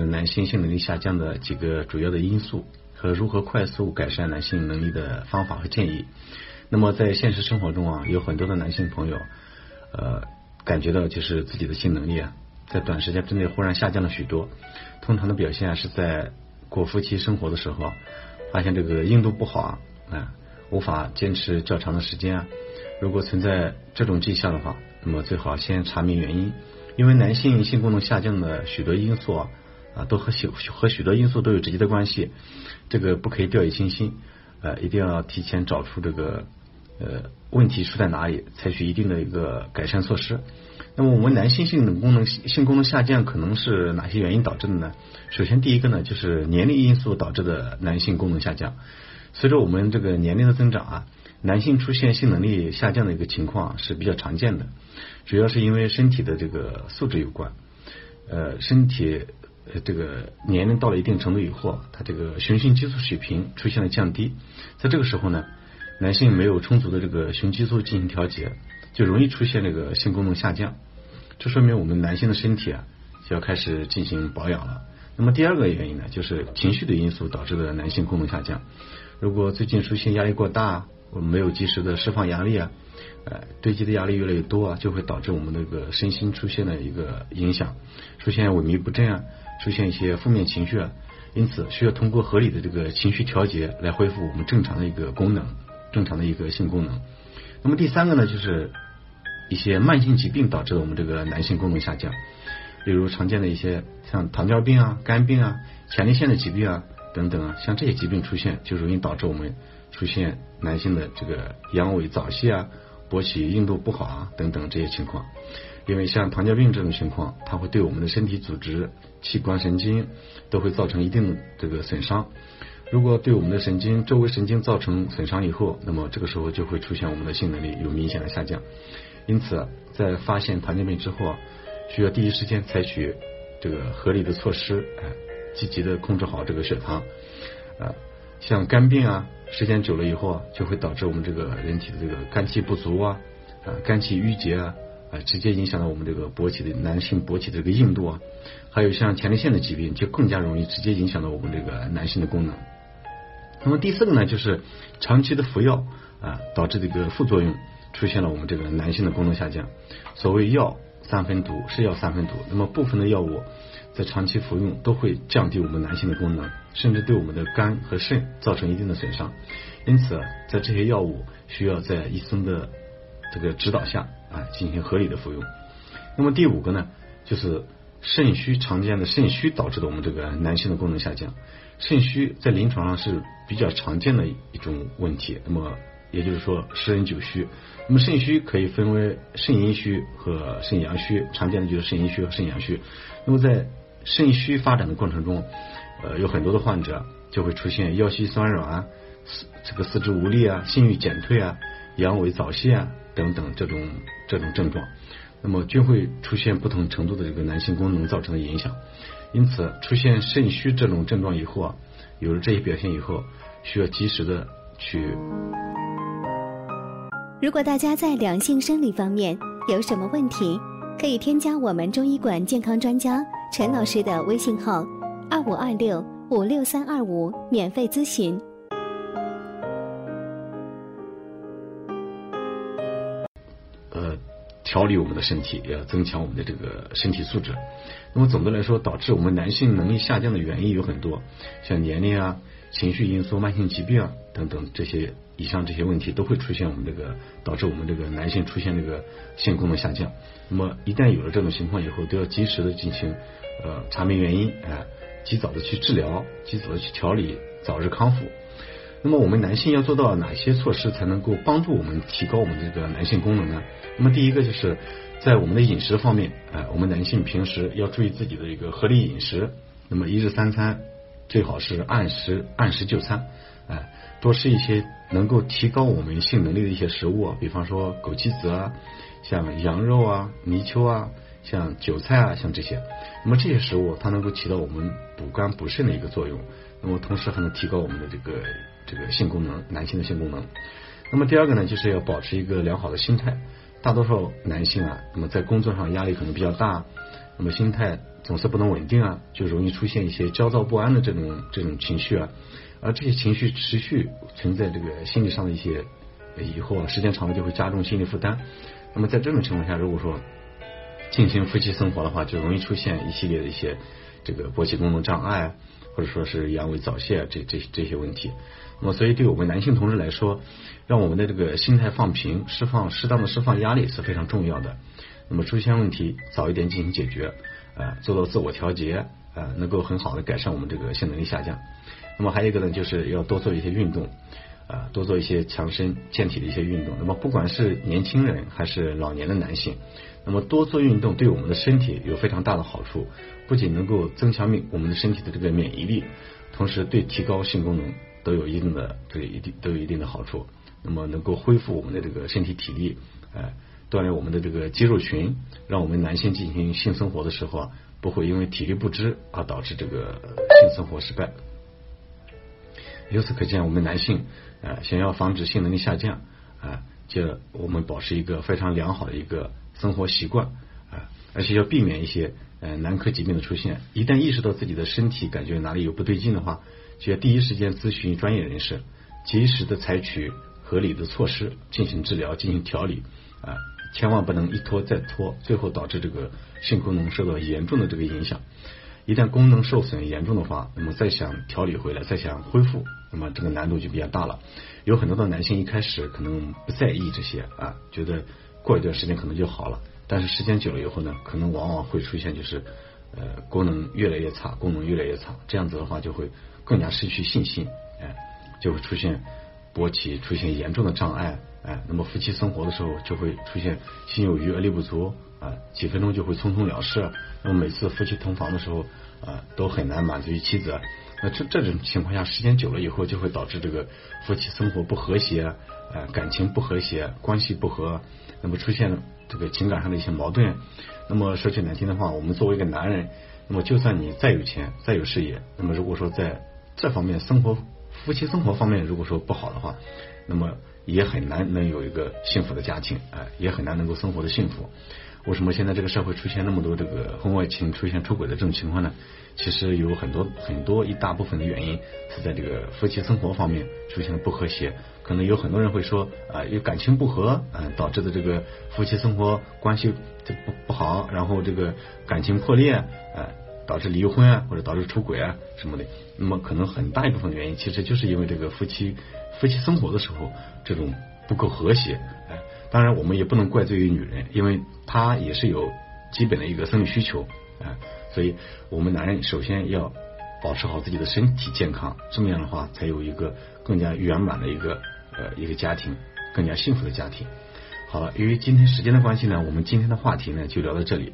是男性性能力下降的几个主要的因素和如何快速改善男性能力的方法和建议。那么在现实生活中啊，有很多的男性朋友呃感觉到就是自己的性能力啊，在短时间之内忽然下降了许多。通常的表现是在过夫妻生活的时候，发现这个硬度不好啊，无法坚持较长的时间啊。如果存在这种迹象的话，那么最好先查明原因，因为男性性功能下降的许多因素啊。啊，都和许和许多因素都有直接的关系，这个不可以掉以轻心，呃，一定要提前找出这个呃问题出在哪里，采取一定的一个改善措施。那么我们男性性的功能性功能下降可能是哪些原因导致的呢？首先第一个呢就是年龄因素导致的男性功能下降。随着我们这个年龄的增长啊，男性出现性能力下降的一个情况是比较常见的，主要是因为身体的这个素质有关，呃，身体。呃，这个年龄到了一定程度以后，他这个雄性激素水平出现了降低，在这个时候呢，男性没有充足的这个雄激素进行调节，就容易出现这个性功能下降。这说明我们男性的身体啊，就要开始进行保养了。那么第二个原因呢，就是情绪的因素导致的男性功能下降。如果最近出现压力过大，我们没有及时的释放压力啊，呃，堆积的压力越来越多啊，就会导致我们那个身心出现了一个影响，出现萎靡不振啊。出现一些负面情绪，因此需要通过合理的这个情绪调节来恢复我们正常的一个功能，正常的一个性功能。那么第三个呢，就是一些慢性疾病导致我们这个男性功能下降，例如常见的一些像糖尿病啊、肝病啊、前列腺的疾病啊等等啊，像这些疾病出现，就容易导致我们出现男性的这个阳痿早泄啊、勃起硬度不好啊等等这些情况。因为像糖尿病这种情况，它会对我们的身体组织、器官、神经都会造成一定这个损伤。如果对我们的神经、周围神经造成损伤以后，那么这个时候就会出现我们的性能力有明显的下降。因此，在发现糖尿病之后，需要第一时间采取这个合理的措施，哎，积极的控制好这个血糖。啊，像肝病啊，时间久了以后啊，就会导致我们这个人体的这个肝气不足啊，啊，肝气郁结啊。直接影响到我们这个勃起的男性勃起的这个硬度啊，还有像前列腺的疾病，就更加容易直接影响到我们这个男性的功能。那么第四个呢，就是长期的服药啊，导致这个副作用出现了我们这个男性的功能下降。所谓药三分毒，是药三分毒。那么部分的药物在长期服用都会降低我们男性的功能，甚至对我们的肝和肾造成一定的损伤。因此，在这些药物需要在医生的这个指导下。啊，进行合理的服用。那么第五个呢，就是肾虚常见的肾虚导致的我们这个男性的功能下降。肾虚在临床上是比较常见的一种问题。那么也就是说，十人九虚。那么肾虚可以分为肾阴虚和肾阳虚，常见的就是肾阴虚和肾阳虚。那么在肾虚发展的过程中，呃，有很多的患者就会出现腰膝酸软、四这个四肢无力啊、性欲减退啊、阳痿早泄啊。等等这种这种症状，那么均会出现不同程度的这个男性功能造成的影响。因此，出现肾虚这种症状以后啊，有了这些表现以后，需要及时的去。如果大家在两性生理方面有什么问题，可以添加我们中医馆健康专家陈老师的微信号：二五二六五六三二五，免费咨询。调理我们的身体，也要增强我们的这个身体素质。那么总的来说，导致我们男性能力下降的原因有很多，像年龄啊、情绪因素、慢性疾病啊等等这些，以上这些问题都会出现我们这个导致我们这个男性出现这个性功能下降。那么一旦有了这种情况以后，都要及时的进行呃查明原因，哎，及早的去治疗，及早的去调理，早日康复。那么我们男性要做到哪些措施才能够帮助我们提高我们这个男性功能呢？那么第一个就是在我们的饮食方面，哎，我们男性平时要注意自己的一个合理饮食。那么一日三餐最好是按时按时就餐，哎，多吃一些能够提高我们性能力的一些食物，比方说枸杞子啊，像羊肉啊、泥鳅啊、像韭菜啊，像这些。那么这些食物它能够起到我们补肝补肾的一个作用，那么同时还能提高我们的这个。这个性功能，男性的性功能。那么第二个呢，就是要保持一个良好的心态。大多数男性啊，那么在工作上压力可能比较大，那么心态总是不能稳定啊，就容易出现一些焦躁不安的这种这种情绪啊，而这些情绪持续存在这个心理上的一些以后啊，时间长了就会加重心理负担。那么在这种情况下，如果说进行夫妻生活的话，就容易出现一系列的一些这个勃起功能障碍，或者说是阳痿早泄这这这些问题。那么，所以对我们男性同志来说，让我们的这个心态放平，释放适当的释放压力是非常重要的。那么出现问题早一点进行解决，啊，做到自我调节，啊，能够很好的改善我们这个性能力下降。那么还有一个呢，就是要多做一些运动，啊，多做一些强身健体的一些运动。那么不管是年轻人还是老年的男性，那么多做运动对我们的身体有非常大的好处，不仅能够增强免我们的身体的这个免疫力，同时对提高性功能都有一定的这个一定都有一定的好处。那么能够恢复我们的这个身体体力，哎。锻炼我们的这个肌肉群，让我们男性进行性生活的时候啊，不会因为体力不支而导致这个性生活失败。由此可见，我们男性啊，想要防止性能力下降啊，就我们保持一个非常良好的一个生活习惯啊，而且要避免一些呃男科疾病的出现。一旦意识到自己的身体感觉哪里有不对劲的话，就要第一时间咨询专业人士，及时的采取合理的措施进行治疗、进行调理啊。千万不能一拖再拖，最后导致这个性功能受到严重的这个影响。一旦功能受损严重的话，那么再想调理回来，再想恢复，那么这个难度就比较大了。有很多的男性一开始可能不在意这些啊，觉得过一段时间可能就好了。但是时间久了以后呢，可能往往会出现就是呃功能越来越差，功能越来越差，这样子的话就会更加失去信心，哎，就会出现勃起出现严重的障碍。哎，那么夫妻生活的时候就会出现心有余而力不足啊，几分钟就会匆匆了事。那么每次夫妻同房的时候啊，都很难满足于妻子。那这这种情况下，时间久了以后，就会导致这个夫妻生活不和谐，啊，感情不和谐，关系不和，那么出现这个情感上的一些矛盾。那么说句难听的话，我们作为一个男人，那么就算你再有钱，再有事业，那么如果说在这方面生活，夫妻生活方面如果说不好的话，那么。也很难能有一个幸福的家庭，哎，也很难能够生活的幸福。为什么现在这个社会出现那么多这个婚外情、出现出轨的这种情况呢？其实有很多很多一大部分的原因是在这个夫妻生活方面出现了不和谐。可能有很多人会说啊，有感情不和，嗯，导致的这个夫妻生活关系这不不好，然后这个感情破裂，哎，导致离婚啊，或者导致出轨啊什么的。那么可能很大一部分原因，其实就是因为这个夫妻。夫妻生活的时候，这种不够和谐，当然我们也不能怪罪于女人，因为她也是有基本的一个生理需求，哎，所以我们男人首先要保持好自己的身体健康，这么样的话，才有一个更加圆满的一个呃一个家庭，更加幸福的家庭。好了，由于今天时间的关系呢，我们今天的话题呢就聊到这里。